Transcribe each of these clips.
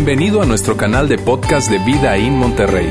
Bienvenido a nuestro canal de podcast de Vida en Monterrey.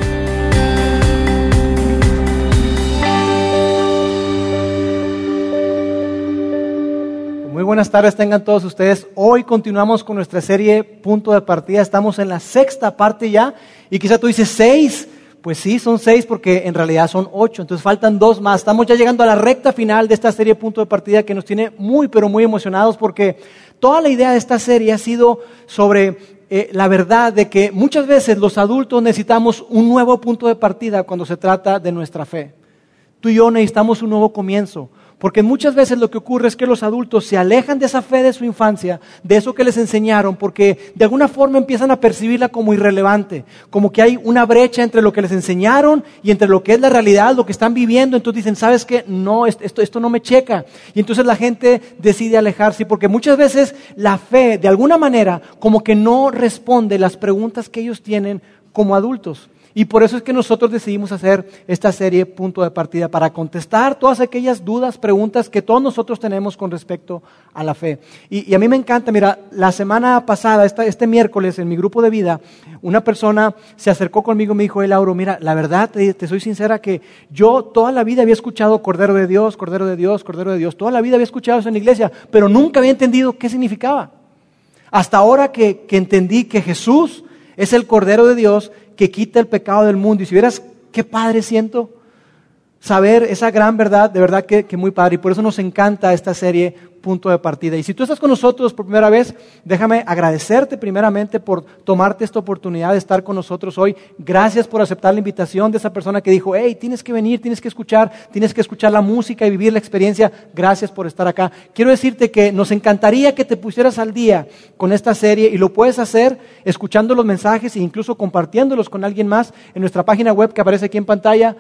Muy buenas tardes tengan todos ustedes. Hoy continuamos con nuestra serie Punto de Partida. Estamos en la sexta parte ya y quizá tú dices seis. Pues sí, son seis porque en realidad son ocho, entonces faltan dos más. Estamos ya llegando a la recta final de esta serie Punto de Partida que nos tiene muy, pero muy emocionados porque toda la idea de esta serie ha sido sobre eh, la verdad de que muchas veces los adultos necesitamos un nuevo punto de partida cuando se trata de nuestra fe. Tú y yo necesitamos un nuevo comienzo. Porque muchas veces lo que ocurre es que los adultos se alejan de esa fe de su infancia, de eso que les enseñaron, porque de alguna forma empiezan a percibirla como irrelevante, como que hay una brecha entre lo que les enseñaron y entre lo que es la realidad, lo que están viviendo. Entonces dicen, ¿sabes qué? No, esto, esto no me checa. Y entonces la gente decide alejarse, porque muchas veces la fe, de alguna manera, como que no responde las preguntas que ellos tienen como adultos. Y por eso es que nosotros decidimos hacer esta serie punto de partida, para contestar todas aquellas dudas, preguntas que todos nosotros tenemos con respecto a la fe. Y, a mí me encanta, mira, la semana pasada, este miércoles, en mi grupo de vida, una persona se acercó conmigo y me dijo, hey Lauro, mira, la verdad, te, soy sincera que yo toda la vida había escuchado Cordero de Dios, Cordero de Dios, Cordero de Dios, toda la vida había escuchado eso en la iglesia, pero nunca había entendido qué significaba. Hasta ahora que entendí que Jesús es el Cordero de Dios que quita el pecado del mundo. Y si vieras qué padre siento saber esa gran verdad, de verdad que, muy padre. Y por eso nos encanta esta serie Punto de Partida. Y si tú estás con nosotros por primera vez, déjame agradecerte primeramente por tomarte esta oportunidad de estar con nosotros hoy. Gracias por aceptar la invitación de esa persona que dijo, hey, tienes que venir, tienes que escuchar, tienes que escuchar la música y vivir la experiencia. Gracias por estar acá. Quiero decirte que nos encantaría que te pusieras al día con esta serie y lo puedes hacer escuchando los mensajes e incluso compartiéndolos con alguien más en nuestra página web que aparece aquí en pantalla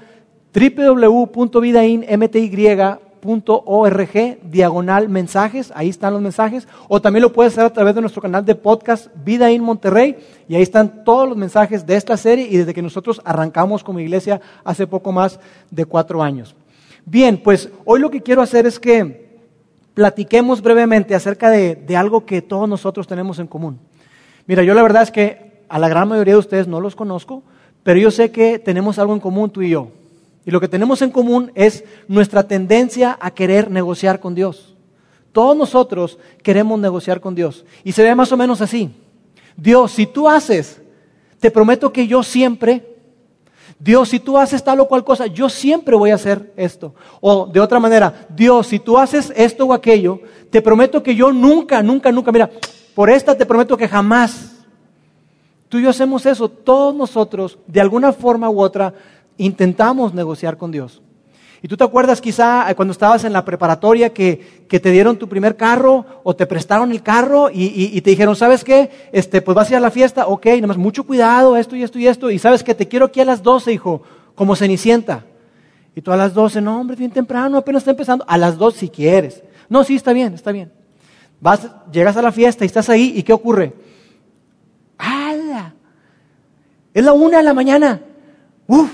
www.vidainmtigriega.org diagonal mensajes, ahí están los mensajes, o también lo puedes hacer a través de nuestro canal de podcast Vida in Monterrey, y ahí están todos los mensajes de esta serie y desde que nosotros arrancamos como iglesia hace poco más de cuatro años. Bien, pues hoy lo que quiero hacer es que platiquemos brevemente acerca de, de algo que todos nosotros tenemos en común. Mira, yo la verdad es que a la gran mayoría de ustedes no los conozco, pero yo sé que tenemos algo en común tú y yo. Y lo que tenemos en común es nuestra tendencia a querer negociar con Dios. Todos nosotros queremos negociar con Dios. Y se ve más o menos así. Dios, si tú haces, te prometo que yo siempre, Dios, si tú haces tal o cual cosa, yo siempre voy a hacer esto. O de otra manera, Dios, si tú haces esto o aquello, te prometo que yo nunca, nunca, nunca, mira, por esta te prometo que jamás. Tú y yo hacemos eso, todos nosotros, de alguna forma u otra, intentamos negociar con Dios. Y tú te acuerdas quizá eh, cuando estabas en la preparatoria que, te dieron tu primer carro o te prestaron el carro y, te dijeron, ¿sabes qué? Este, pues vas a ir a la fiesta, ok, nada más mucho cuidado, esto y esto y esto. Y sabes que te quiero aquí a las 12, hijo, como cenicienta. Y tú a las 12, no, hombre, bien temprano, apenas está empezando. A las 2 si quieres. No, sí, está bien, está bien. Vas, llegas a la fiesta y estás ahí y ¿qué ocurre? ¡Hala! Es la una de la mañana. Uf,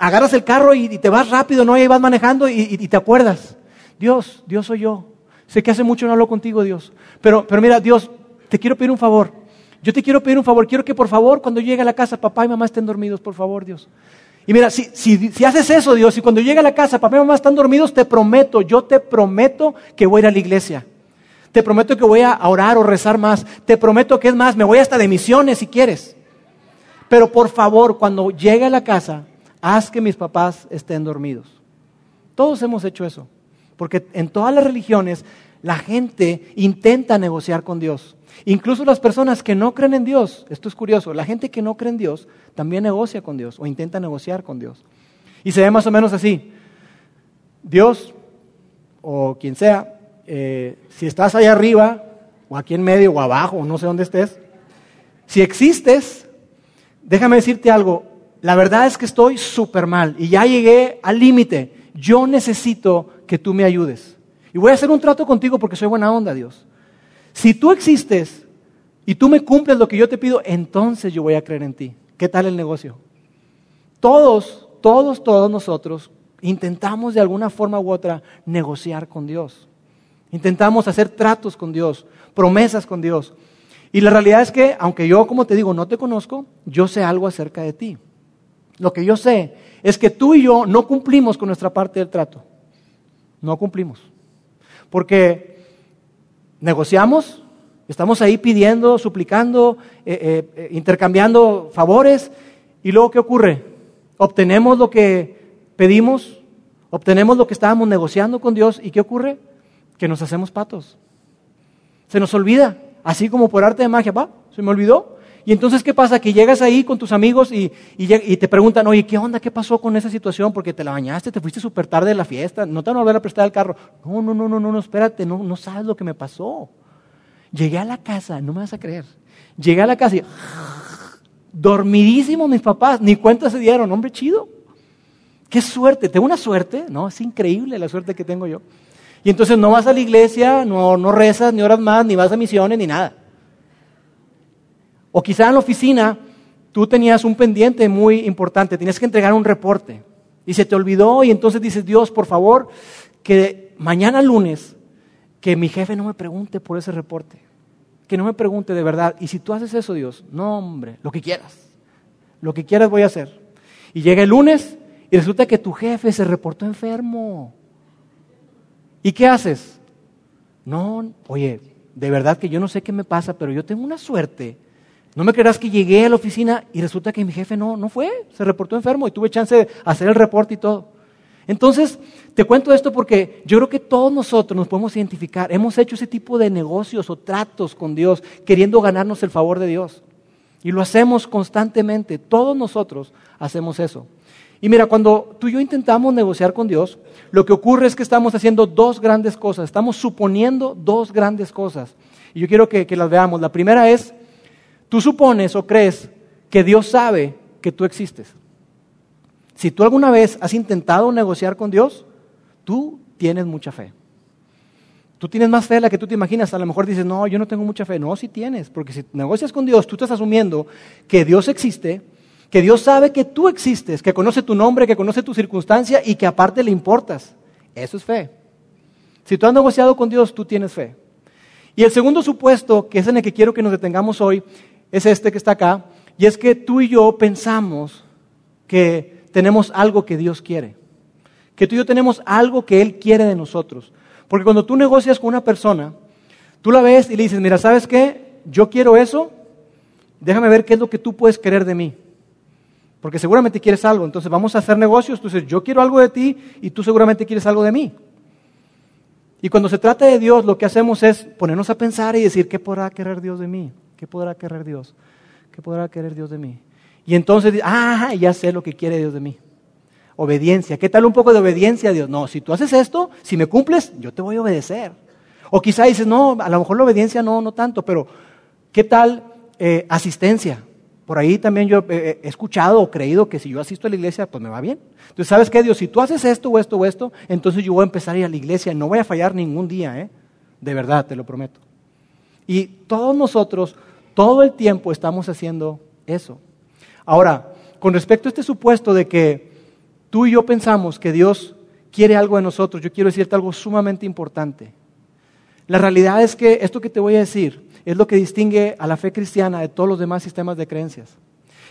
agarras el carro y, te vas rápido, ¿no? Y vas manejando y, te acuerdas. Dios, Dios soy yo. Sé que hace mucho no hablo contigo, Dios. Pero, pero mira, Dios, te quiero pedir un favor. Yo te quiero pedir un favor. Quiero que por favor, cuando llegue a la casa, papá y mamá estén dormidos, por favor, Dios. Y mira, si, si, si haces eso, Dios, y cuando llegue a la casa, papá y mamá están dormidos, te prometo, yo te prometo que voy a ir a la iglesia. Te prometo que voy a orar o rezar más. Te prometo que es más, me voy hasta de misiones si quieres. Pero por favor, cuando llegue a la casa, haz que mis papás estén dormidos. Todos hemos hecho eso, porque en todas las religiones la gente intenta negociar con Dios. Incluso las personas que no creen en Dios, esto es curioso, la gente que no cree en Dios también negocia con Dios o intenta negociar con Dios. Y se ve más o menos así. Dios, o quien sea, eh, si estás allá arriba, o aquí en medio, o abajo, o no sé dónde estés, si existes, déjame decirte algo, la verdad es que estoy súper mal y ya llegué al límite. Yo necesito que tú me ayudes. Y voy a hacer un trato contigo porque soy buena onda, Dios. Si tú existes y tú me cumples lo que yo te pido, entonces yo voy a creer en ti. ¿Qué tal el negocio? Todos, todos, todos nosotros intentamos de alguna forma u otra negociar con Dios. Intentamos hacer tratos con Dios, promesas con Dios. Y la realidad es que, aunque yo, como te digo, no te conozco, yo sé algo acerca de ti. Lo que yo sé es que tú y yo no cumplimos con nuestra parte del trato. No cumplimos. Porque negociamos, estamos ahí pidiendo, suplicando, eh, eh, eh, intercambiando favores, y luego ¿qué ocurre? Obtenemos lo que pedimos, obtenemos lo que estábamos negociando con Dios, y ¿qué ocurre? Que nos hacemos patos. Se nos olvida, así como por arte de magia, se me olvidó, y entonces, ¿qué pasa? Que llegas ahí con tus amigos y, te preguntan, oye, ¿qué onda? ¿Qué pasó con esa situación? Porque te la bañaste, te fuiste súper tarde de la fiesta, no te van a volver a prestar el carro. No, no, no, no, no, espérate, no, no sabes lo que me pasó. Llegué a la casa, no me vas a creer. Llegué a la casa y dormidísimo mis papás, ni cuenta se dieron, hombre chido. Qué suerte, tengo una suerte, ¿no? Es increíble la suerte que tengo yo. Y entonces no vas a la iglesia, no, no rezas, ni horas más, ni vas a misiones, ni nada. O quizá en la oficina tú tenías un pendiente muy importante, tenías que entregar un reporte y se te olvidó y entonces dices, Dios, por favor, que mañana lunes, que mi jefe no me pregunte por ese reporte, que no me pregunte de verdad. Y si tú haces eso, Dios, no, hombre, lo que quieras, lo que quieras voy a hacer. Y llega el lunes y resulta que tu jefe se reportó enfermo. ¿Y qué haces? No, oye, de verdad que yo no sé qué me pasa, pero yo tengo una suerte no me creerás que llegué a la oficina y resulta que mi jefe no, no fue, se reportó enfermo y tuve chance de hacer el reporte y todo. Entonces, te cuento esto porque yo creo que todos nosotros nos podemos identificar. Hemos hecho ese tipo de negocios o tratos con Dios queriendo ganarnos el favor de Dios. Y lo hacemos constantemente. Todos nosotros hacemos eso. Y mira, cuando tú y yo intentamos negociar con Dios, lo que ocurre es que estamos haciendo dos grandes cosas. Estamos suponiendo dos grandes cosas. Y yo quiero que, que las veamos. La primera es Tú supones o crees que Dios sabe que tú existes. Si tú alguna vez has intentado negociar con Dios, tú tienes mucha fe. Tú tienes más fe de la que tú te imaginas. A lo mejor dices, no, yo no tengo mucha fe. No, sí tienes, porque si negocias con Dios, tú estás asumiendo que Dios existe, que Dios sabe que tú existes, que conoce tu nombre, que conoce tu circunstancia y que aparte le importas. Eso es fe. Si tú has negociado con Dios, tú tienes fe. Y el segundo supuesto, que es en el que quiero que nos detengamos hoy, es este que está acá, y es que tú y yo pensamos que tenemos algo que Dios quiere, que tú y yo tenemos algo que Él quiere de nosotros. Porque cuando tú negocias con una persona, tú la ves y le dices, mira, ¿sabes qué? Yo quiero eso, déjame ver qué es lo que tú puedes querer de mí. Porque seguramente quieres algo, entonces vamos a hacer negocios, entonces yo quiero algo de ti y tú seguramente quieres algo de mí. Y cuando se trata de Dios, lo que hacemos es ponernos a pensar y decir, ¿qué podrá querer Dios de mí? ¿Qué podrá querer Dios? ¿Qué podrá querer Dios de mí? Y entonces, ah, ya sé lo que quiere Dios de mí. Obediencia. ¿Qué tal un poco de obediencia a Dios? No, si tú haces esto, si me cumples, yo te voy a obedecer. O quizá dices, no, a lo mejor la obediencia no, no tanto, pero ¿qué tal eh, asistencia? Por ahí también yo he escuchado o creído que si yo asisto a la iglesia, pues me va bien. Entonces, ¿sabes qué, Dios? Si tú haces esto o esto o esto, entonces yo voy a empezar a ir a la iglesia. No voy a fallar ningún día, ¿eh? De verdad, te lo prometo. Y todos nosotros todo el tiempo estamos haciendo eso. Ahora, con respecto a este supuesto de que tú y yo pensamos que Dios quiere algo de nosotros, yo quiero decirte algo sumamente importante. La realidad es que esto que te voy a decir es lo que distingue a la fe cristiana de todos los demás sistemas de creencias.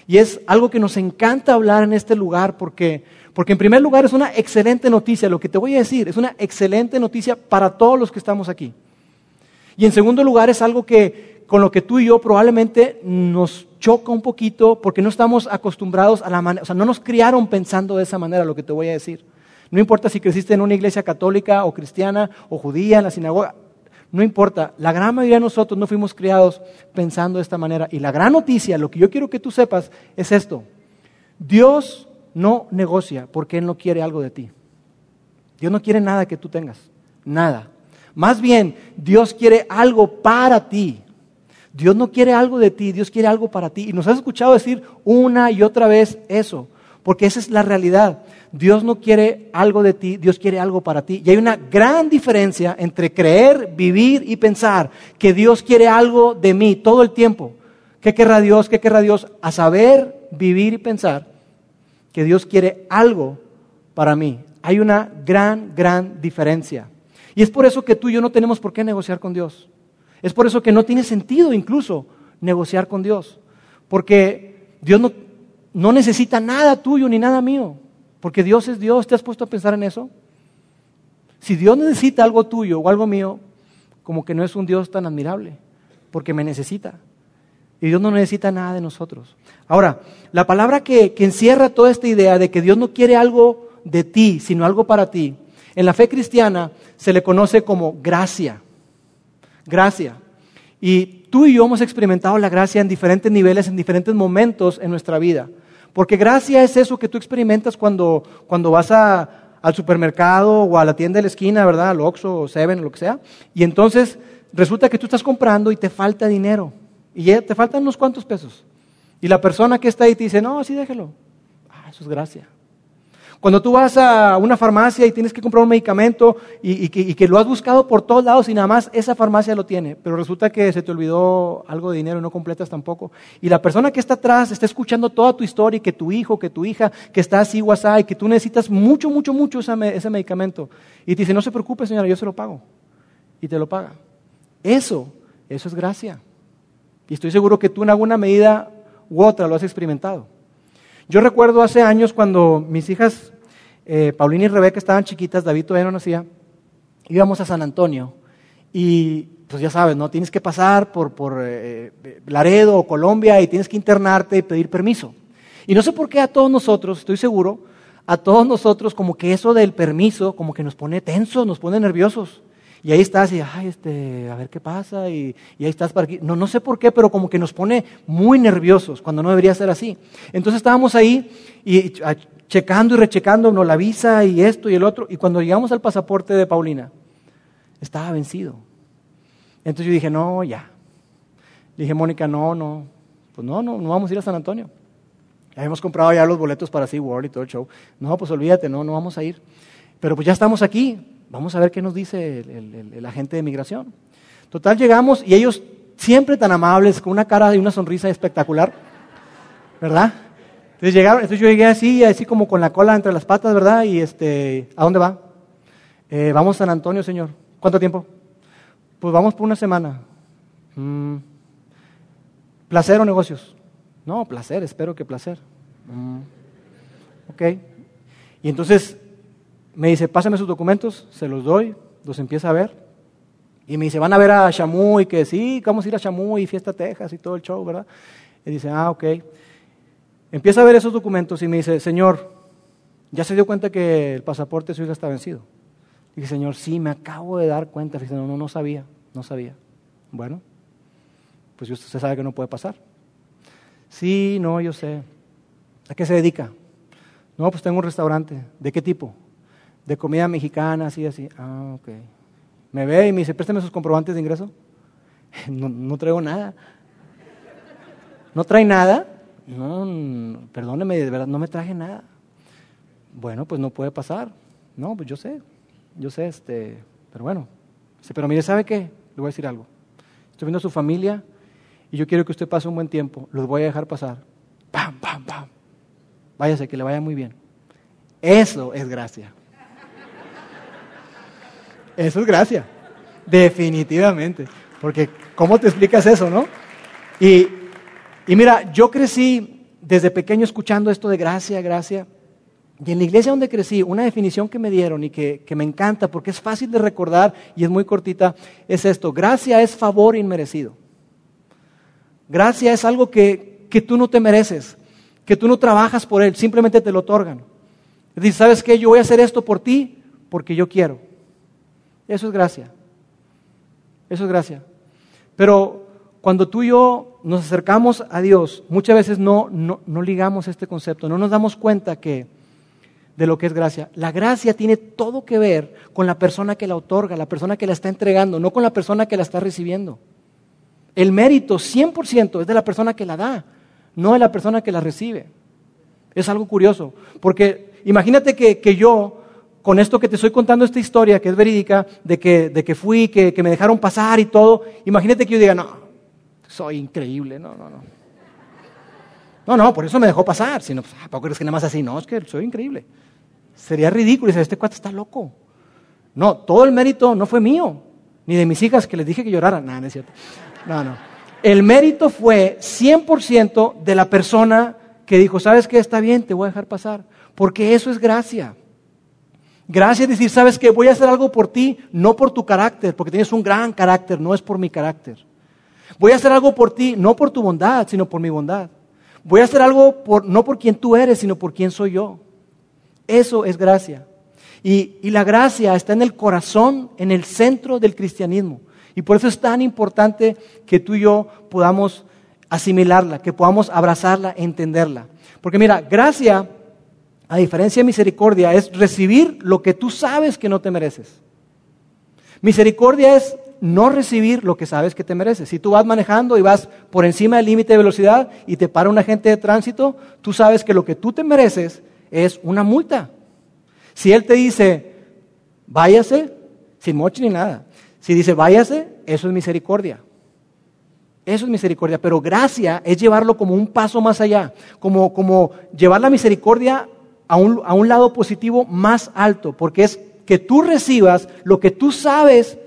Y es algo que nos encanta hablar en este lugar porque, porque en primer lugar es una excelente noticia, lo que te voy a decir es una excelente noticia para todos los que estamos aquí. Y en segundo lugar es algo que, con lo que tú y yo probablemente nos choca un poquito porque no estamos acostumbrados a la manera, o sea, no nos criaron pensando de esa manera, lo que te voy a decir. No importa si creciste en una iglesia católica o cristiana o judía, en la sinagoga, no importa, la gran mayoría de nosotros no fuimos criados pensando de esta manera. Y la gran noticia, lo que yo quiero que tú sepas, es esto. Dios no negocia porque Él no quiere algo de ti. Dios no quiere nada que tú tengas, nada. Más bien, Dios quiere algo para ti. Dios no quiere algo de ti, Dios quiere algo para ti. Y nos has escuchado decir una y otra vez eso, porque esa es la realidad. Dios no quiere algo de ti, Dios quiere algo para ti. Y hay una gran diferencia entre creer, vivir y pensar que Dios quiere algo de mí todo el tiempo. ¿Qué querrá Dios? ¿Qué querrá Dios? A saber, vivir y pensar que Dios quiere algo para mí. Hay una gran, gran diferencia. Y es por eso que tú y yo no tenemos por qué negociar con Dios. Es por eso que no tiene sentido incluso negociar con Dios. Porque Dios no, necesita nada tuyo ni nada mío. Porque Dios es Dios. ¿Te has puesto a pensar en eso? Si Dios necesita algo tuyo o algo mío, como que no es un Dios tan admirable, porque me necesita. Y Dios no necesita nada de nosotros. Ahora, la palabra que, encierra toda esta idea de que Dios no quiere algo de ti, sino algo para ti, en la fe cristiana se le conoce como gracia. Gracia. Y tú y yo hemos experimentado la gracia en diferentes niveles, en diferentes momentos en nuestra vida. Porque gracia es eso que tú experimentas cuando, cuando vas al supermercado o a la tienda de la esquina, ¿verdad? Al Oxxo o Seven o lo que sea. Y entonces resulta que tú estás comprando y te falta dinero. Y te faltan unos cuantos pesos. Y la persona que está ahí te dice, no, sí déjelo. Ah, eso es gracia. Cuando tú vas a una farmacia y tienes que comprar un medicamento y, que, lo has buscado por todos lados y nada más esa farmacia lo tiene, pero resulta que se te olvidó algo de dinero y no completas tampoco. Y la persona que está atrás está escuchando toda tu historia y que tu hijo, que tu hija, que está así WhatsApp y que tú necesitas mucho, mucho, mucho ese, medicamento. Y te dice, no se preocupe señora, yo se lo pago. Y te lo paga. Eso, eso es gracia. Y estoy seguro que tú en alguna medida u otra lo has experimentado. Yo recuerdo hace años cuando mis hijas, eh, Paulina y Rebeca, estaban chiquitas, David todavía no nacía, íbamos a San Antonio y pues ya sabes, ¿no? Tienes que pasar por, por eh, Laredo o Colombia y tienes que internarte y pedir permiso. Y no sé por qué a todos nosotros, estoy seguro, a todos nosotros como que eso del permiso como que nos pone tensos, nos pone nerviosos. Y ahí estás y, ay, este, a ver qué pasa, y, ahí estás para aquí. No, no sé por qué, pero como que nos pone muy nerviosos cuando no debería ser así. Entonces estábamos ahí y checando y rechecando la visa y esto y el otro. Y cuando llegamos al pasaporte de Paulina, estaba vencido. Entonces yo dije, no, ya. Le dije, Mónica, no, no, pues no, no, no vamos a ir a San Antonio. Ya hemos comprado ya los boletos para SeaWorld y todo el show. No, pues olvídate, no, no vamos a ir. Pero pues ya estamos aquí, Vamos a ver qué nos dice el, agente de migración. Total, llegamos y ellos siempre tan amables, con una cara y una sonrisa espectacular, ¿verdad? Entonces llegaron, entonces yo llegué así, así como con la cola entre las patas, ¿verdad? Y este, ¿a dónde va? Eh, vamos a San Antonio, señor. ¿Cuánto tiempo? Pues vamos por una semana. Mm. ¿Placer o negocios? No, placer, espero que placer. Mm. Ok. Y entonces me dice, pásame sus documentos, se los doy, los empieza a ver. Y me dice, van a ver a Shamu y que sí, vamos a ir a Shamu y Fiesta Texas y todo el show, ¿verdad? Y dice, ah, ok. Empieza a ver esos documentos y me dice, Señor, ¿ya se dio cuenta que el pasaporte de su hija está vencido? Y dije, Señor, sí, me acabo de dar cuenta. Dice, no, no, no sabía, no sabía. Bueno, pues usted sabe que no puede pasar. Sí, no, yo sé. ¿A qué se dedica? No, pues tengo un restaurante. ¿De qué tipo? De comida mexicana, así, así. Ah, ok. Me ve y me dice, préstame sus comprobantes de ingreso. No, traigo nada. ¿No trae nada? No, perdóneme, de verdad, no me traje nada. Bueno, pues no puede pasar. No, pues yo sé, yo sé, este, pero bueno. pero mire, ¿sabe qué? Le voy a decir algo. Estoy viendo a su familia y yo quiero que usted pase un buen tiempo. Los voy a dejar pasar. Pam, pam, pam. Váyase, que le vaya muy bien. Eso es gracia. Eso es gracia. Definitivamente. Porque, ¿cómo te explicas eso, no? Y, mira, yo crecí desde pequeño escuchando esto de gracia, gracia. Y en la iglesia donde crecí, una definición que me dieron y que, que, me encanta porque es fácil de recordar y es muy cortita, es esto. Gracia es favor inmerecido. Gracia es algo que, que tú no te mereces, que tú no trabajas por él, simplemente te lo otorgan. Es ¿sabes qué? Yo voy a hacer esto por ti porque yo quiero. Eso es gracia. Eso es gracia. Pero cuando tú y yo nos acercamos a Dios, muchas veces no, no, ligamos este concepto, no nos damos cuenta que de lo que es gracia. La gracia tiene todo que ver con la persona que la otorga, la persona que la está entregando, no con la persona que la está recibiendo. El mérito 100% es de la persona que la da, no de la persona que la recibe. Es algo curioso, porque imagínate que, que yo con esto que te estoy contando, esta historia que es verídica, de que, de que fui, que, que me dejaron pasar y todo, imagínate que yo diga, no, soy increíble, no, no, no. No, no, por eso me dejó pasar. Si no, pues, ¿para crees que nada más así? No, es que soy increíble. Sería ridículo. Dice, este cuate está loco. No, todo el mérito no fue mío, Ni de mis hijas que les dije que lloraran. No, no es cierto. No, no. El mérito fue 100% de la persona que dijo, ¿sabes qué? Está bien, te voy a dejar pasar. Porque eso es gracia. Gracia es decir, ¿sabes qué? Voy a hacer algo por ti, no por tu carácter, porque tienes un gran carácter, no es por mi carácter. Voy a hacer algo por ti, no por tu bondad, sino por mi bondad. Voy a hacer algo por, no por quien tú eres, sino por quien soy yo. Eso es gracia. Y, y, la gracia está en el corazón, en el centro del cristianismo. Y por eso es tan importante que tú y yo podamos asimilarla, que podamos abrazarla, entenderla. Porque mira, gracia, a diferencia de misericordia, es recibir lo que tú sabes que no te mereces. Misericordia es no recibir lo que sabes que te mereces. Si tú vas manejando y vas por encima del límite de velocidad y te para un agente de tránsito, tú sabes que lo que tú te mereces es una multa. Si él te dice, váyase, sin moche ni nada. Si dice, váyase, eso es misericordia. Eso es misericordia. Pero gracia es llevarlo como un paso más allá, como, como llevar la misericordia a un, a un lado positivo más alto, porque es que tú recibas lo que tú sabes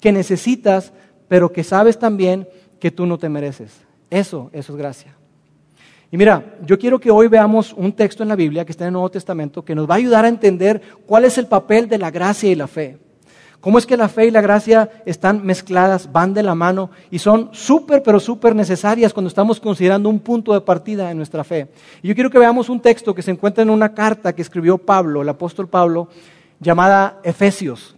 que necesitas, pero que sabes también que tú no te mereces. Eso, eso es gracia. Y mira, yo quiero que hoy veamos un texto en la Biblia que está en el Nuevo Testamento que nos va a ayudar a entender cuál es el papel de la gracia y la fe. Cómo es que la fe y la gracia están mezcladas, van de la mano y son súper, pero súper necesarias cuando estamos considerando un punto de partida en nuestra fe. Y yo quiero que veamos un texto que se encuentra en una carta que escribió Pablo, el apóstol Pablo, llamada Efesios.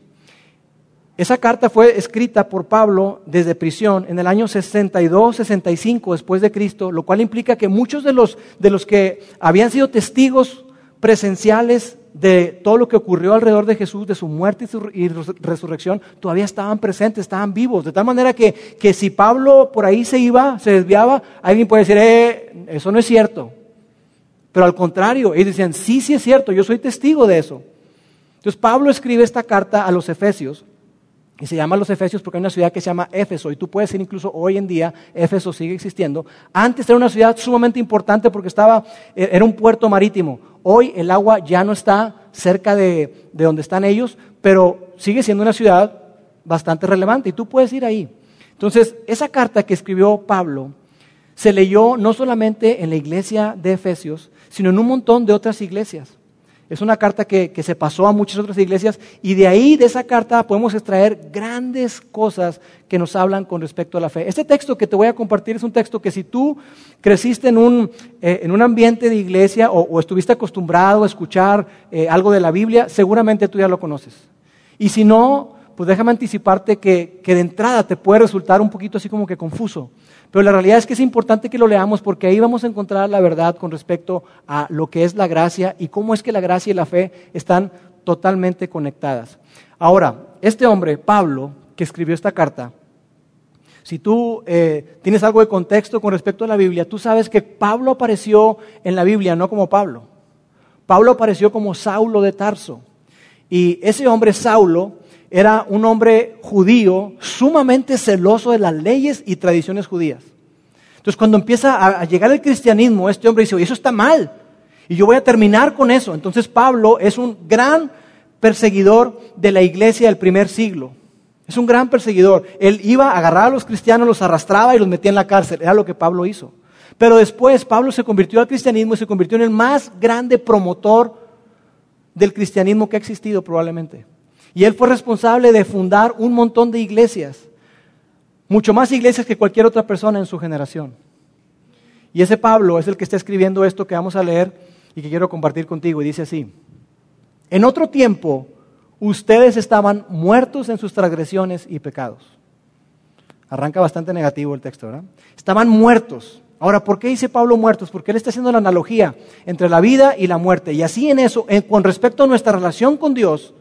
Esa carta fue escrita por Pablo desde prisión en el año 62-65 después de Cristo, lo cual implica que muchos de los, de los que habían sido testigos presenciales de todo lo que ocurrió alrededor de Jesús, de su muerte y, su, resurrección, todavía estaban presentes, estaban vivos. De tal manera que, que, si Pablo por ahí se iba, se desviaba, alguien puede decir, eh, eso no es cierto. Pero al contrario, ellos decían, sí, sí es cierto, yo soy testigo de eso. Entonces Pablo escribe esta carta a los Efesios y se llama los Efesios porque hay una ciudad que se llama Éfeso. Y tú puedes ir incluso hoy en día, Éfeso sigue existiendo. Antes era una ciudad sumamente importante porque estaba, e, era un puerto marítimo. Hoy el agua ya no está cerca de, de donde están ellos, pero sigue siendo una ciudad bastante relevante. Y tú puedes ir ahí. Entonces, esa carta que escribió Pablo se leyó no solamente en la iglesia de Efesios, sino en un montón de otras iglesias. Es una carta que, se pasó a muchas otras iglesias y de ahí, de esa carta, podemos extraer grandes cosas que nos hablan con respecto a la fe. Este texto que te voy a compartir es un texto que si tú creciste en un, eh, en un ambiente de iglesia o, estuviste acostumbrado a escuchar eh, algo de la Biblia, seguramente tú ya lo conoces. Y si no, pues déjame anticiparte que, que de entrada te puede resultar un poquito así como que confuso. Pero la realidad es que es importante que lo leamos porque ahí vamos a encontrar la verdad con respecto a lo que es la gracia y cómo es que la gracia y la fe están totalmente conectadas. Ahora, este hombre, Pablo, que escribió esta carta, si tú eh, tienes algo de contexto con respecto a la Biblia, tú sabes que Pablo apareció en la Biblia no como Pablo. Pablo apareció como Saulo de Tarso. Y ese hombre, Saulo, era un hombre judío sumamente celoso de las leyes y tradiciones judías. Entonces cuando empieza a, llegar el cristianismo, este hombre dice, eso está mal. Y yo voy a terminar con eso. Entonces Pablo es un gran perseguidor de la iglesia del primer siglo. Es un gran perseguidor. Él iba a agarrar a los cristianos, los arrastraba y los metía en la cárcel. Era lo que Pablo hizo. Pero después Pablo se convirtió al cristianismo y se convirtió en el más grande promotor del cristianismo que ha existido probablemente. Y él fue responsable de fundar un montón de iglesias, mucho más iglesias que cualquier otra persona en su generación. Y ese Pablo es el que está escribiendo esto que vamos a leer y que quiero compartir contigo. Y dice así, en otro tiempo ustedes estaban muertos en sus transgresiones y pecados. Arranca bastante negativo el texto, ¿verdad? Estaban muertos. Ahora, ¿por qué dice Pablo muertos? Porque él está haciendo la analogía entre la vida y la muerte. Y así en eso, con respecto a nuestra relación con Dios,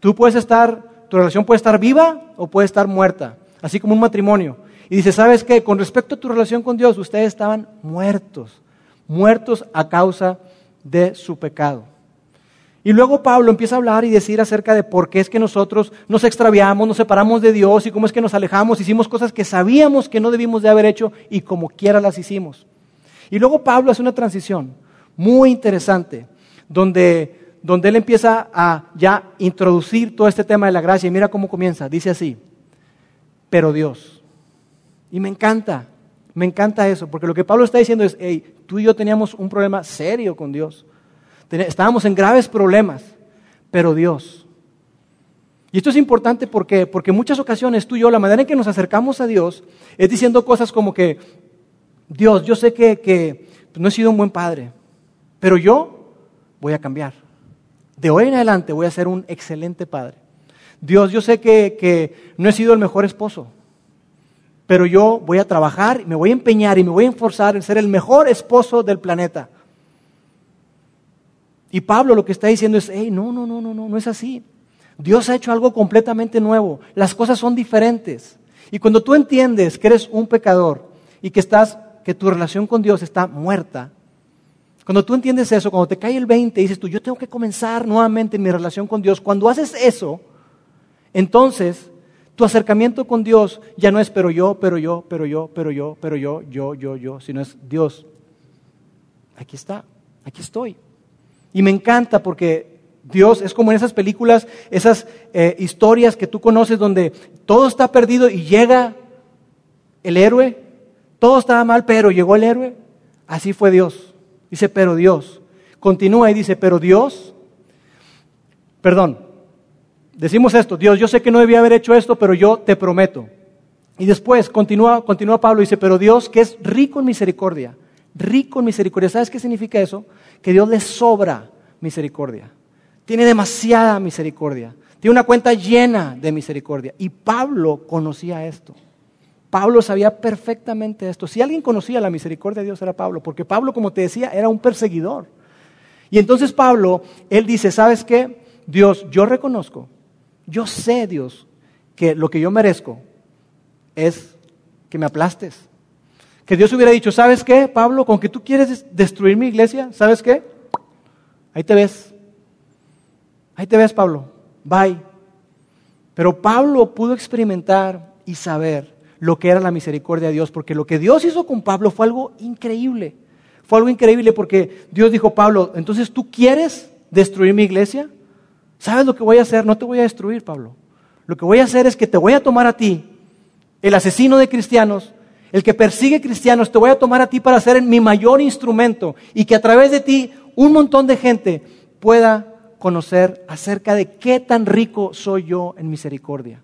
Tú puedes estar, tu relación puede estar viva o puede estar muerta, así como un matrimonio. Y dice, ¿sabes qué? Con respecto a tu relación con Dios, ustedes estaban muertos, muertos a causa de su pecado. Y luego Pablo empieza a hablar y decir acerca de por qué es que nosotros nos extraviamos, nos separamos de Dios y cómo es que nos alejamos, hicimos cosas que sabíamos que no debimos de haber hecho y como quiera las hicimos. Y luego Pablo hace una transición muy interesante, donde donde él empieza a ya introducir todo este tema de la gracia. Y mira cómo comienza. Dice así, pero Dios. Y me encanta, me encanta eso, porque lo que Pablo está diciendo es, hey, tú y yo teníamos un problema serio con Dios. Estábamos en graves problemas, pero Dios. Y esto es importante porque, porque en muchas ocasiones tú y yo, la manera en que nos acercamos a Dios es diciendo cosas como que, Dios, yo sé que, que no he sido un buen padre, pero yo voy a cambiar. De hoy en adelante voy a ser un excelente padre. Dios, yo sé que, que no he sido el mejor esposo, pero yo voy a trabajar, me voy a empeñar y me voy a esforzar en ser el mejor esposo del planeta. Y Pablo lo que está diciendo es, hey, no, no, no, no, no, no es así. Dios ha hecho algo completamente nuevo. Las cosas son diferentes. Y cuando tú entiendes que eres un pecador y que estás, que tu relación con Dios está muerta, cuando tú entiendes eso, cuando te cae el 20 y dices tú, yo tengo que comenzar nuevamente mi relación con Dios, cuando haces eso, entonces tu acercamiento con Dios ya no es pero yo, pero yo, pero yo, pero yo, pero yo, yo, yo, yo, sino es Dios. Aquí está, aquí estoy. Y me encanta porque Dios es como en esas películas, esas eh, historias que tú conoces donde todo está perdido y llega el héroe, todo estaba mal, pero llegó el héroe. Así fue Dios. Dice, pero Dios. Continúa y dice, pero Dios, perdón, decimos esto, Dios, yo sé que no debía haber hecho esto, pero yo te prometo. Y después continúa, continúa Pablo y dice, pero Dios que es rico en misericordia, rico en misericordia. ¿Sabes qué significa eso? Que Dios le sobra misericordia. Tiene demasiada misericordia. Tiene una cuenta llena de misericordia. Y Pablo conocía esto. Pablo sabía perfectamente esto. Si alguien conocía la misericordia de Dios era Pablo, porque Pablo, como te decía, era un perseguidor. Y entonces Pablo, él dice, ¿sabes qué? Dios, yo reconozco, yo sé, Dios, que lo que yo merezco es que me aplastes. Que Dios hubiera dicho, ¿sabes qué, Pablo? Con que tú quieres destruir mi iglesia, ¿sabes qué? Ahí te ves. Ahí te ves, Pablo. Bye. Pero Pablo pudo experimentar y saber lo que era la misericordia de Dios, porque lo que Dios hizo con Pablo fue algo increíble. Fue algo increíble porque Dios dijo, Pablo, entonces tú quieres destruir mi iglesia? ¿Sabes lo que voy a hacer? No te voy a destruir, Pablo. Lo que voy a hacer es que te voy a tomar a ti, el asesino de cristianos, el que persigue cristianos, te voy a tomar a ti para ser mi mayor instrumento y que a través de ti un montón de gente pueda conocer acerca de qué tan rico soy yo en misericordia.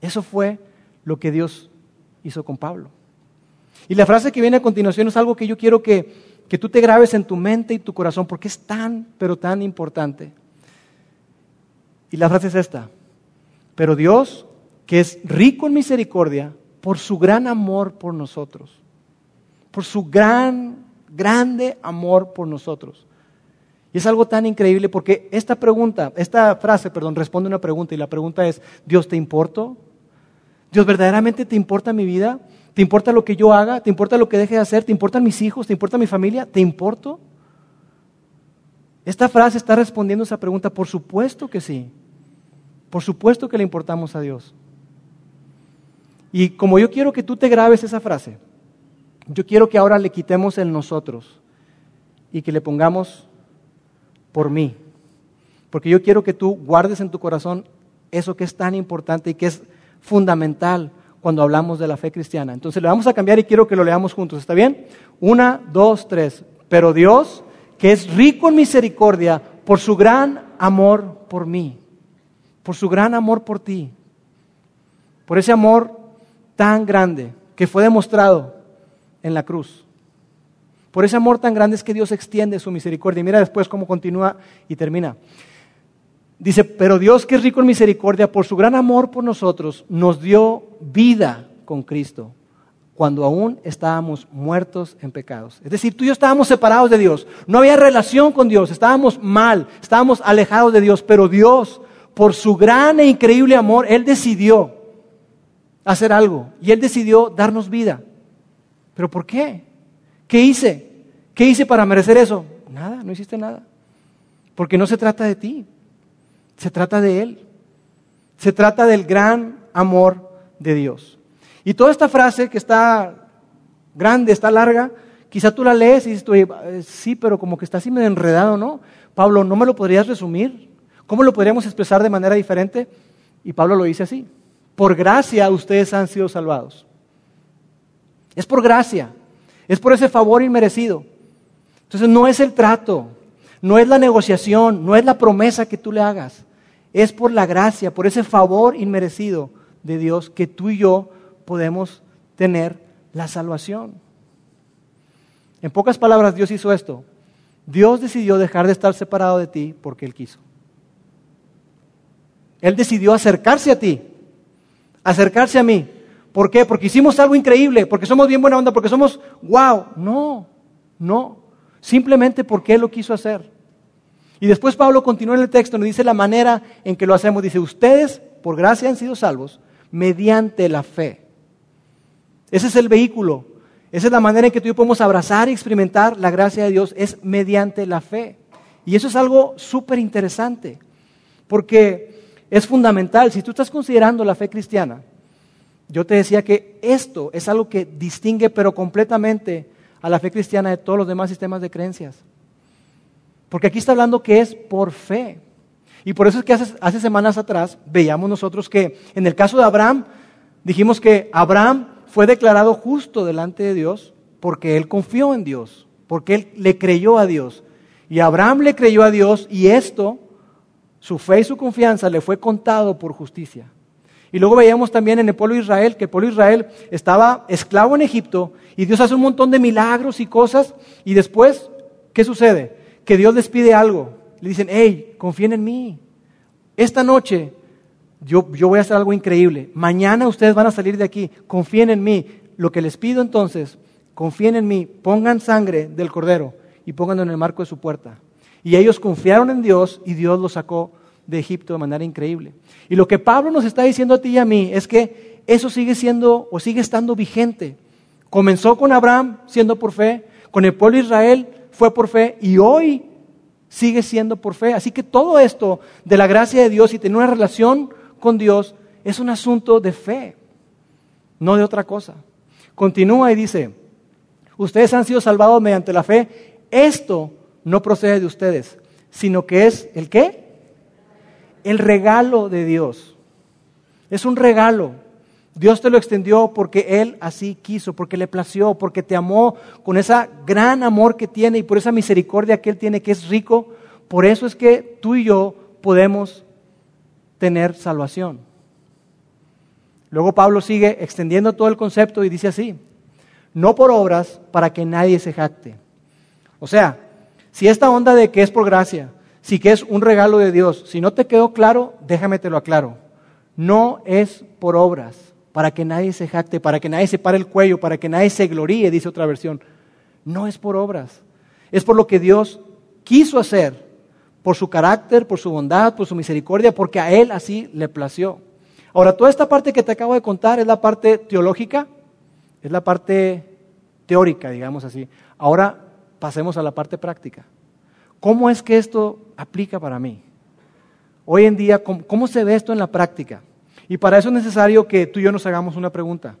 Eso fue lo que Dios hizo con Pablo. Y la frase que viene a continuación es algo que yo quiero que, que tú te grabes en tu mente y tu corazón porque es tan, pero tan importante. Y la frase es esta. Pero Dios, que es rico en misericordia, por su gran amor por nosotros, por su gran, grande amor por nosotros. Y es algo tan increíble porque esta pregunta, esta frase, perdón, responde una pregunta y la pregunta es, ¿Dios te importa? ¿Dios verdaderamente te importa mi vida? ¿Te importa lo que yo haga? ¿Te importa lo que deje de hacer? ¿Te importan mis hijos? ¿Te importa mi familia? ¿Te importo? Esta frase está respondiendo esa pregunta, por supuesto que sí. Por supuesto que le importamos a Dios. Y como yo quiero que tú te grabes esa frase, yo quiero que ahora le quitemos el nosotros y que le pongamos por mí. Porque yo quiero que tú guardes en tu corazón eso que es tan importante y que es fundamental cuando hablamos de la fe cristiana. Entonces le vamos a cambiar y quiero que lo leamos juntos. ¿Está bien? Una, dos, tres. Pero Dios, que es rico en misericordia, por su gran amor por mí, por su gran amor por ti, por ese amor tan grande que fue demostrado en la cruz. Por ese amor tan grande es que Dios extiende su misericordia. Y mira después cómo continúa y termina. Dice, pero Dios que es rico en misericordia, por su gran amor por nosotros, nos dio vida con Cristo cuando aún estábamos muertos en pecados. Es decir, tú y yo estábamos separados de Dios, no había relación con Dios, estábamos mal, estábamos alejados de Dios, pero Dios, por su gran e increíble amor, Él decidió hacer algo y Él decidió darnos vida. ¿Pero por qué? ¿Qué hice? ¿Qué hice para merecer eso? Nada, no hiciste nada. Porque no se trata de ti, se trata de Él. Se trata del gran amor de Dios. Y toda esta frase que está grande, está larga, quizá tú la lees y dices, eh, sí, pero como que está así medio enredado, ¿no? Pablo, ¿no me lo podrías resumir? ¿Cómo lo podríamos expresar de manera diferente? Y Pablo lo dice así. por gracia ustedes han sido salvados. Es por gracia, es por ese favor inmerecido. Entonces no es el trato, no es la negociación, no es la promesa que tú le hagas. Es por la gracia, por ese favor inmerecido de Dios que tú y yo podemos tener la salvación. En pocas palabras, Dios hizo esto. Dios decidió dejar de estar separado de ti porque Él quiso. Él decidió acercarse a ti, acercarse a mí. ¿Por qué? Porque hicimos algo increíble, porque somos bien buena onda, porque somos wow. No, no. Simplemente porque Él lo quiso hacer. Y después Pablo continúa en el texto, nos dice la manera en que lo hacemos. Dice, ustedes por gracia han sido salvos mediante la fe. Ese es el vehículo. Esa es la manera en que tú y yo podemos abrazar y experimentar la gracia de Dios, es mediante la fe. Y eso es algo súper interesante, porque es fundamental. Si tú estás considerando la fe cristiana, yo te decía que esto es algo que distingue pero completamente a la fe cristiana de todos los demás sistemas de creencias. Porque aquí está hablando que es por fe. Y por eso es que hace, semanas atrás veíamos nosotros que en el caso de Abraham, dijimos que Abraham fue declarado justo delante de Dios porque él confió en Dios, porque él le creyó a Dios. Y Abraham le creyó a Dios y esto, su fe y su confianza, le fue contado por justicia. Y luego veíamos también en el pueblo de Israel que el pueblo de Israel estaba esclavo en Egipto y Dios hace un montón de milagros y cosas y después, ¿qué sucede? Que Dios les pide algo. Le dicen, hey, confíen en mí. Esta noche yo, yo voy a hacer algo increíble. Mañana ustedes van a salir de aquí. Confíen en mí. Lo que les pido entonces, confíen en mí. Pongan sangre del cordero y pónganlo en el marco de su puerta. Y ellos confiaron en Dios y Dios los sacó de Egipto de manera increíble. Y lo que Pablo nos está diciendo a ti y a mí es que eso sigue siendo o sigue estando vigente. Comenzó con Abraham siendo por fe, con el pueblo de Israel fue por fe y hoy sigue siendo por fe. Así que todo esto de la gracia de Dios y tener una relación con Dios es un asunto de fe, no de otra cosa. Continúa y dice, ustedes han sido salvados mediante la fe. Esto no procede de ustedes, sino que es el qué? el regalo de Dios. Es un regalo. Dios te lo extendió porque Él así quiso, porque le plació, porque te amó con ese gran amor que tiene y por esa misericordia que Él tiene, que es rico. Por eso es que tú y yo podemos tener salvación. Luego Pablo sigue extendiendo todo el concepto y dice así, no por obras para que nadie se jacte. O sea, si esta onda de que es por gracia, si que es un regalo de Dios. Si no te quedó claro, déjame te lo aclaro. No es por obras, para que nadie se jacte, para que nadie se pare el cuello, para que nadie se gloríe, dice otra versión. No es por obras. Es por lo que Dios quiso hacer, por su carácter, por su bondad, por su misericordia, porque a Él así le plació. Ahora, toda esta parte que te acabo de contar es la parte teológica, es la parte teórica, digamos así. Ahora pasemos a la parte práctica. ¿Cómo es que esto aplica para mí? Hoy en día, ¿cómo, se ve esto en la práctica? Y para eso es necesario que tú y yo nos hagamos una pregunta.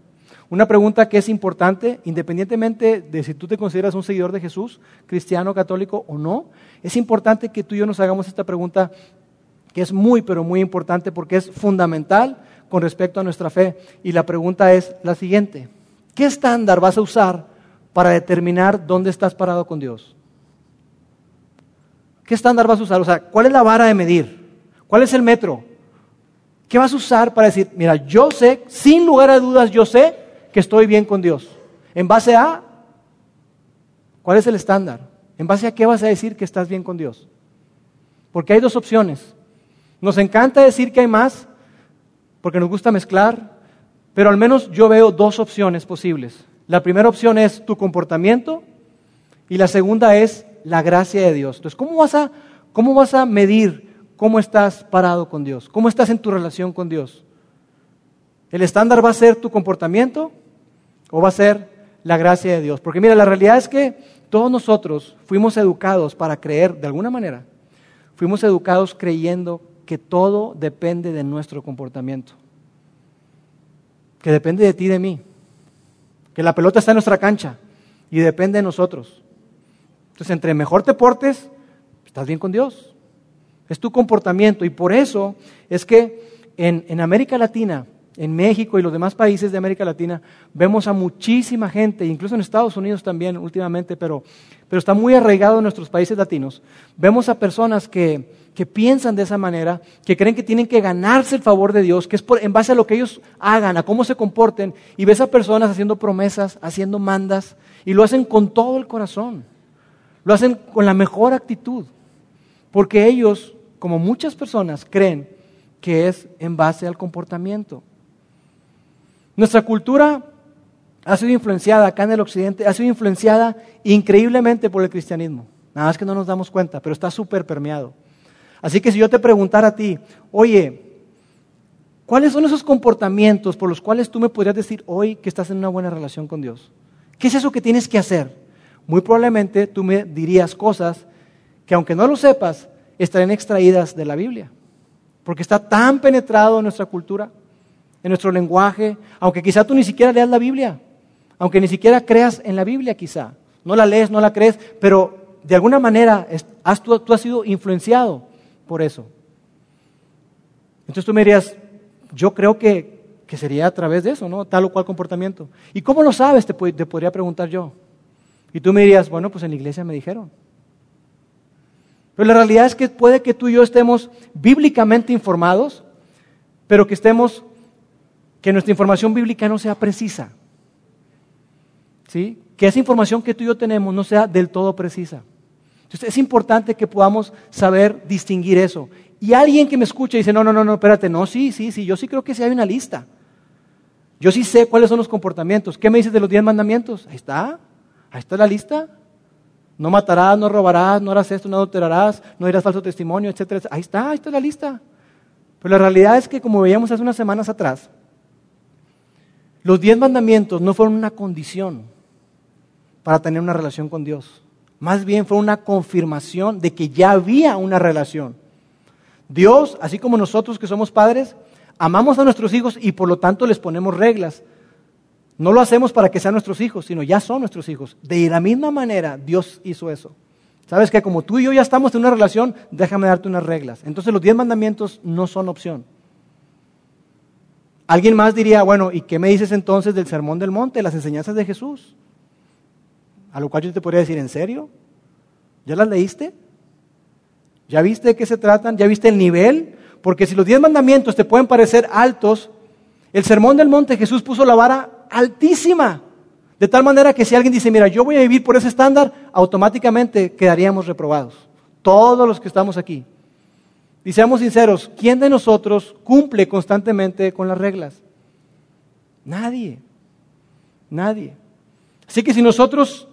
Una pregunta que es importante, independientemente de si tú te consideras un seguidor de Jesús, cristiano, católico o no, es importante que tú y yo nos hagamos esta pregunta que es muy, pero muy importante porque es fundamental con respecto a nuestra fe. Y la pregunta es la siguiente. ¿Qué estándar vas a usar para determinar dónde estás parado con Dios? ¿Qué estándar vas a usar? O sea, ¿cuál es la vara de medir? ¿Cuál es el metro? ¿Qué vas a usar para decir, mira, yo sé, sin lugar a dudas, yo sé que estoy bien con Dios? ¿En base a? ¿Cuál es el estándar? ¿En base a qué vas a decir que estás bien con Dios? Porque hay dos opciones. Nos encanta decir que hay más, porque nos gusta mezclar, pero al menos yo veo dos opciones posibles. La primera opción es tu comportamiento y la segunda es la gracia de Dios. Entonces, ¿cómo vas a, cómo vas a medir cómo estás parado con Dios? ¿Cómo estás en tu relación con Dios? ¿El estándar va a ser tu comportamiento o va a ser la gracia de Dios? Porque mira, la realidad es que todos nosotros fuimos educados para creer, de alguna manera, fuimos educados creyendo que todo depende de nuestro comportamiento, que depende de ti y de mí, que la pelota está en nuestra cancha y depende de nosotros. Entonces, entre mejor te portes, estás bien con Dios. Es tu comportamiento. Y por eso es que en, América Latina, en México y los demás países de América Latina, vemos a muchísima gente, incluso en Estados Unidos también últimamente, pero, pero está muy arraigado en nuestros países latinos. Vemos a personas que, que piensan de esa manera, que creen que tienen que ganarse el favor de Dios, que es por, en base a lo que ellos hagan, a cómo se comporten, y ves a personas haciendo promesas, haciendo mandas, y lo hacen con todo el corazón, lo hacen con la mejor actitud, porque ellos, como muchas personas, creen que es en base al comportamiento. Nuestra cultura ha sido influenciada acá en el occidente, ha sido influenciada increíblemente por el cristianismo. Nada más que no nos damos cuenta, pero está súper permeado. Así que si yo te preguntara a ti, oye, ¿cuáles son esos comportamientos por los cuales tú me podrías decir hoy que estás en una buena relación con Dios? ¿Qué es eso que tienes que hacer? Muy probablemente tú me dirías cosas que aunque no lo sepas, estarían extraídas de la Biblia. Porque está tan penetrado en nuestra cultura, en nuestro lenguaje, aunque quizá tú ni siquiera leas la Biblia, aunque ni siquiera creas en la Biblia quizá. No la lees, no la crees, pero de alguna manera has, tú, has sido influenciado por eso. Entonces tú me dirías, yo creo que, sería a través de eso, ¿no? Tal o cual comportamiento. ¿Y cómo lo sabes? Te, te podría preguntar yo. Y tú me dirías, bueno, pues en la iglesia me dijeron. Pero la realidad es que puede que tú y yo estemos bíblicamente informados, pero que estemos, que nuestra información bíblica no sea precisa. ¿Sí? Que esa información que tú y yo tenemos no sea del todo precisa. Entonces es importante que podamos saber distinguir eso. Y alguien que me escucha dice, no, no, no, no, espérate, no, sí, sí, sí, yo sí creo que sí hay una lista. Yo sí sé cuáles son los comportamientos. ¿Qué me dices de los diez mandamientos? Ahí está, ahí está la lista. No matarás, no robarás, no harás esto, no adulterarás, no dirás falso testimonio, etcétera, Ahí está, ahí está la lista. Pero la realidad es que, como veíamos hace unas semanas atrás, los diez mandamientos no fueron una condición para tener una relación con Dios. Más bien fue una confirmación de que ya había una relación. Dios, así como nosotros que somos padres, amamos a nuestros hijos y por lo tanto les ponemos reglas. No lo hacemos para que sean nuestros hijos, sino ya son nuestros hijos. De la misma manera, Dios hizo eso. Sabes que como tú y yo ya estamos en una relación, déjame darte unas reglas. Entonces los diez mandamientos no son opción. Alguien más diría, bueno, ¿y qué me dices entonces del sermón del monte, las enseñanzas de Jesús? A lo cual yo te podría decir, ¿en serio? ¿Ya las leíste? ¿Ya viste de qué se tratan? ¿Ya viste el nivel? Porque si los diez mandamientos te pueden parecer altos, el sermón del monte Jesús puso la vara altísima. De tal manera que si alguien dice, mira, yo voy a vivir por ese estándar, automáticamente quedaríamos reprobados. Todos los que estamos aquí. Y seamos sinceros, ¿quién de nosotros cumple constantemente con las reglas? Nadie. Nadie. Así que si nosotros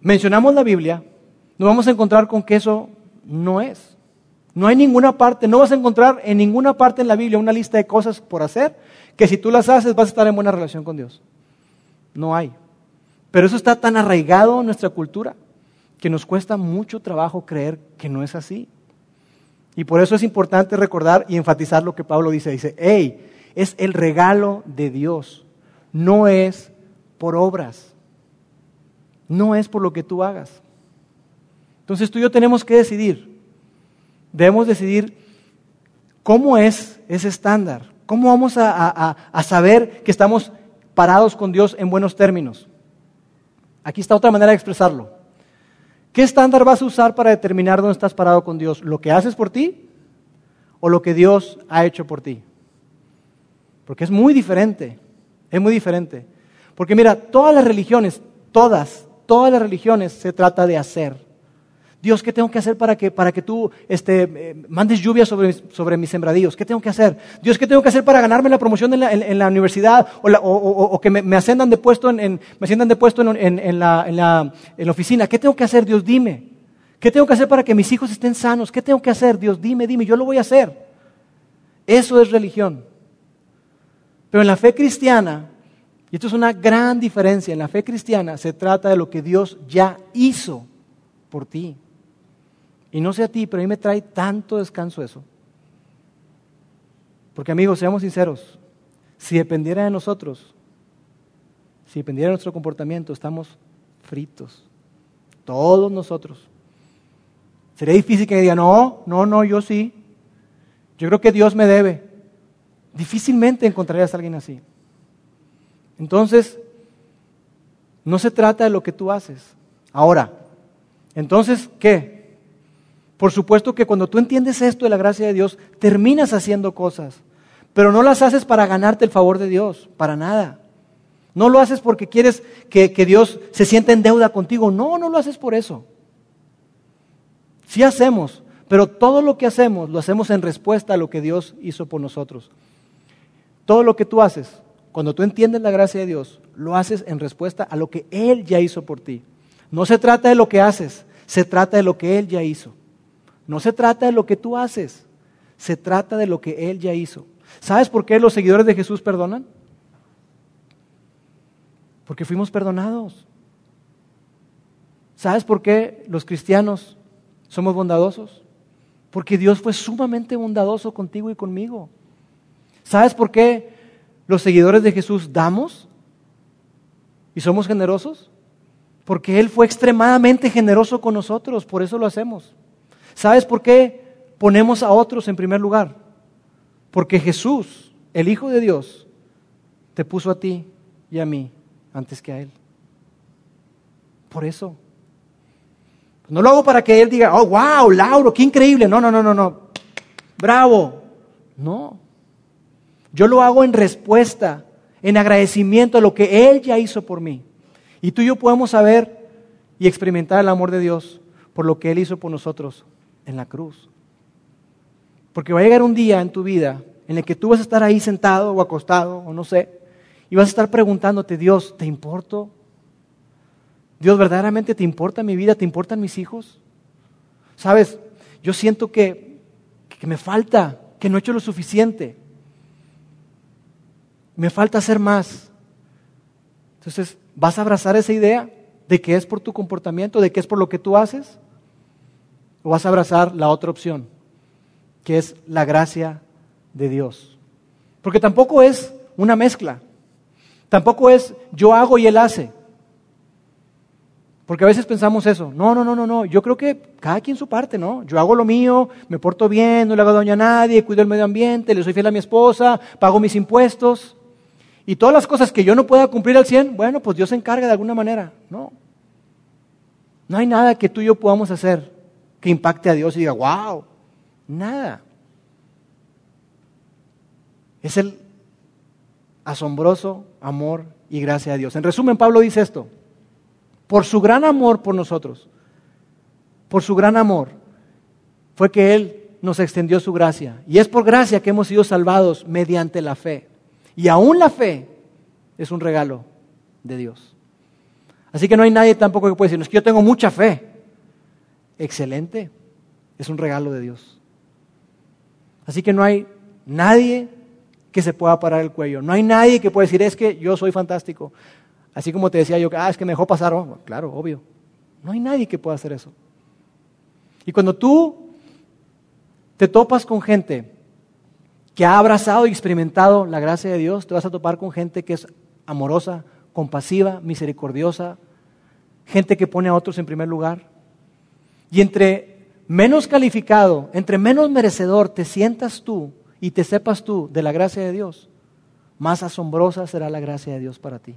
mencionamos la Biblia, nos vamos a encontrar con que eso no es. No hay ninguna parte, no vas a encontrar en ninguna parte en la Biblia una lista de cosas por hacer que si tú las haces vas a estar en buena relación con Dios. No hay. Pero eso está tan arraigado en nuestra cultura que nos cuesta mucho trabajo creer que no es así. Y por eso es importante recordar y enfatizar lo que Pablo dice. Dice, hey, es el regalo de Dios, no es por obras. No es por lo que tú hagas. Entonces tú y yo tenemos que decidir. Debemos decidir cómo es ese estándar. ¿Cómo vamos a, saber que estamos parados con Dios en buenos términos? Aquí está otra manera de expresarlo. ¿Qué estándar vas a usar para determinar dónde estás parado con Dios? ¿Lo que haces por ti o lo que Dios ha hecho por ti? Porque es muy diferente, es muy diferente. Porque mira, todas las religiones, todas, todas las religiones se trata de hacer. Dios, ¿qué tengo que hacer para que, para que tú este, eh, mandes lluvia sobre, sobre, mis sembradíos? ¿Qué tengo que hacer? Dios, ¿qué tengo que hacer para ganarme la promoción en la, en, la universidad o, o, que me, ascendan de puesto, en, me asciendan de puesto en, la, la, oficina? ¿Qué tengo que hacer? Dios, dime. ¿Qué tengo que hacer para que mis hijos estén sanos? ¿Qué tengo que hacer? Dios, dime, dime, yo lo voy a hacer. Eso es religión. Pero en la fe cristiana, y esto es una gran diferencia. En la fe cristiana se trata de lo que Dios ya hizo por ti. Y no sé a ti, pero a mí me trae tanto descanso eso. Porque amigos, seamos sinceros, si dependiera de nosotros, si dependiera de nuestro comportamiento, estamos fritos. Todos nosotros. Sería difícil que me diga, no, no, no, yo sí. Yo creo que Dios me debe. Difícilmente encontrarías a alguien así. Entonces, no se trata de lo que tú haces. Ahora, entonces, ¿qué? Por supuesto que cuando tú entiendes esto de la gracia de Dios, terminas haciendo cosas, pero no las haces para ganarte el favor de Dios, para nada. No lo haces porque quieres que, Dios se sienta en deuda contigo. No, no lo haces por eso. Sí hacemos, pero todo lo que hacemos lo hacemos en respuesta a lo que Dios hizo por nosotros. Todo lo que tú haces, cuando tú entiendes la gracia de Dios, lo haces en respuesta a lo que Él ya hizo por ti. No se trata de lo que haces, se trata de lo que Él ya hizo. No se trata de lo que tú haces, se trata de lo que Él ya hizo. ¿Sabes por qué los seguidores de Jesús perdonan? Porque fuimos perdonados. ¿Sabes por qué los cristianos somos bondadosos? Porque Dios fue sumamente bondadoso contigo y conmigo. ¿Sabes por qué los seguidores de Jesús damos y somos generosos? Porque Él fue extremadamente generoso con nosotros, por eso lo hacemos. ¿Sabes por qué ponemos a otros en primer lugar? Porque Jesús, el Hijo de Dios, te puso a ti y a mí antes que a Él. Por eso. No lo hago para que Él diga, oh, wow, Lauro, qué increíble. No, no, no, no, no. Bravo. No. Yo lo hago en respuesta, en agradecimiento a lo que Él ya hizo por mí. Y tú y yo podemos saber y experimentar el amor de Dios por lo que Él hizo por nosotros en la cruz. Porque va a llegar un día en tu vida en el que tú vas a estar ahí sentado o acostado o no sé, y vas a estar preguntándote, Dios, ¿te importo? Dios, ¿verdaderamente te importa mi vida? ¿Te importan mis hijos? Sabes, yo siento que, que me falta, que no he hecho lo suficiente me falta hacer más. Entonces, ¿vas a abrazar esa idea de que es por tu comportamiento, de que es por lo que tú haces? ¿O vas a abrazar la otra opción, que es la gracia de Dios? Porque tampoco es una mezcla. Tampoco es yo hago y Él hace. Porque a veces pensamos eso. No, no, no, no, no. Yo creo que cada quien su parte, ¿no? Yo hago lo mío, me porto bien, no le hago daño a nadie, cuido el medio ambiente, le soy fiel a mi esposa, pago mis impuestos. Y todas las cosas que yo no pueda cumplir al 100, bueno, pues Dios se encarga de alguna manera. No. No hay nada que tú y yo podamos hacer que impacte a Dios y diga, wow, nada. Es el asombroso amor y gracia de Dios. En resumen, Pablo dice esto, por su gran amor por nosotros, por su gran amor, fue que Él nos extendió su gracia. Y es por gracia que hemos sido salvados mediante la fe. Y aún la fe es un regalo de Dios. Así que no hay nadie tampoco que pueda decir, que yo tengo mucha fe. Excelente, es un regalo de Dios. Así que no hay nadie que se pueda parar el cuello. No hay nadie que pueda decir, es que yo soy fantástico. Así como te decía yo, ah, es que me dejó pasar. Oh, claro, obvio. No hay nadie que pueda hacer eso. Y cuando tú te topas con gente que ha abrazado y experimentado la gracia de Dios, te vas a topar con gente que es amorosa, compasiva, misericordiosa, gente que pone a otros en primer lugar. Y entre menos calificado, entre menos merecedor te sientas tú y te sepas tú de la gracia de Dios, más asombrosa será la gracia de Dios para ti.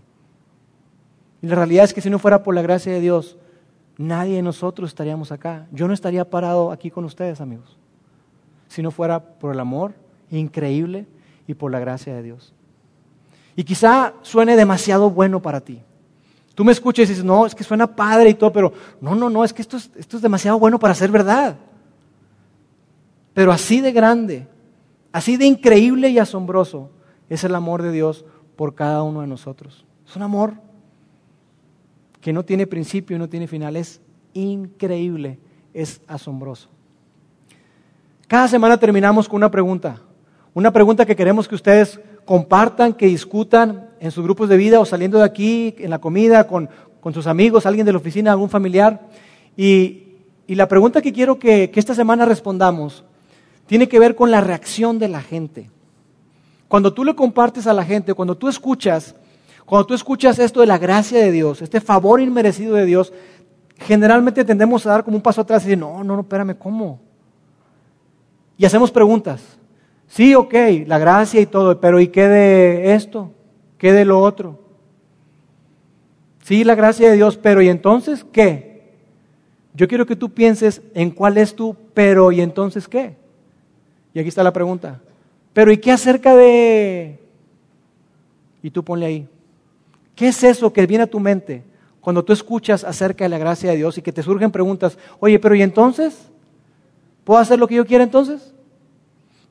Y la realidad es que si no fuera por la gracia de Dios, nadie de nosotros estaríamos acá. Yo no estaría parado aquí con ustedes, amigos, si no fuera por el amor increíble y por la gracia de Dios. Y quizá suene demasiado bueno para ti. Tú me escuchas y dices, no, es que suena padre y todo, pero no, no, no, es que esto es, esto es demasiado bueno para ser verdad. Pero así de grande, así de increíble y asombroso es el amor de Dios por cada uno de nosotros. Es un amor que no tiene principio y no tiene final, es increíble, es asombroso. Cada semana terminamos con una pregunta. Una pregunta que queremos que ustedes compartan, que discutan en sus grupos de vida o saliendo de aquí, en la comida, con, sus amigos, alguien de la oficina, algún familiar. Y, la pregunta que quiero que, que esta semana respondamos tiene que ver con la reacción de la gente. Cuando tú le compartes a la gente, cuando tú escuchas, cuando tú escuchas esto de la gracia de Dios, este favor inmerecido de Dios, generalmente tendemos a dar como un paso atrás y decir, no, no, no, espérame, ¿cómo? Y hacemos preguntas. Sí, ok, la gracia y todo, pero ¿y qué de esto? ¿Qué de lo otro? Sí, la gracia de Dios, pero ¿y entonces qué? Yo quiero que tú pienses en cuál es tu pero ¿y entonces qué? Y aquí está la pregunta. Pero ¿y qué acerca de... Y tú ponle ahí. ¿Qué es eso que viene a tu mente cuando tú escuchas acerca de la gracia de Dios y que te surgen preguntas? Oye, pero ¿y entonces? ¿Puedo hacer lo que yo quiera entonces?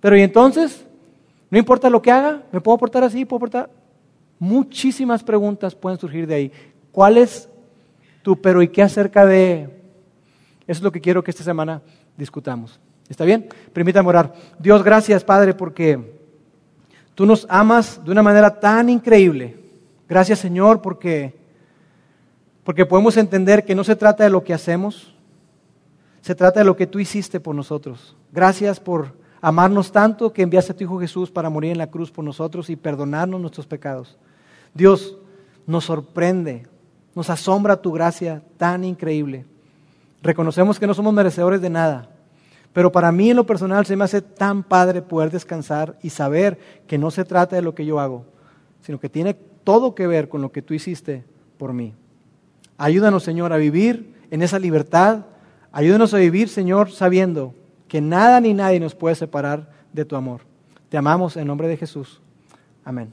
Pero ¿y entonces? No importa lo que haga, ¿me puedo portar así? ¿Puedo portar? Muchísimas preguntas pueden surgir de ahí. ¿Cuál es tu pero y qué acerca de? Eso es lo que quiero que esta semana discutamos. ¿Está bien? Permítame orar. Dios, gracias, Padre, porque tú nos amas de una manera tan increíble. Gracias, Señor, porque, porque podemos entender que no se trata de lo que hacemos, se trata de lo que tú hiciste por nosotros. Gracias por amarnos tanto que enviaste a tu Hijo Jesús para morir en la cruz por nosotros y perdonarnos nuestros pecados. Dios, nos sorprende, nos asombra tu gracia tan increíble. Reconocemos que no somos merecedores de nada, pero para mí en lo personal se me hace tan padre poder descansar y saber que no se trata de lo que yo hago, sino que tiene todo que ver con lo que tú hiciste por mí. Ayúdanos, Señor, a vivir en esa libertad. Ayúdanos a vivir, Señor, sabiendo que nada ni nadie nos puede separar de tu amor. Te amamos en nombre de Jesús. Amén.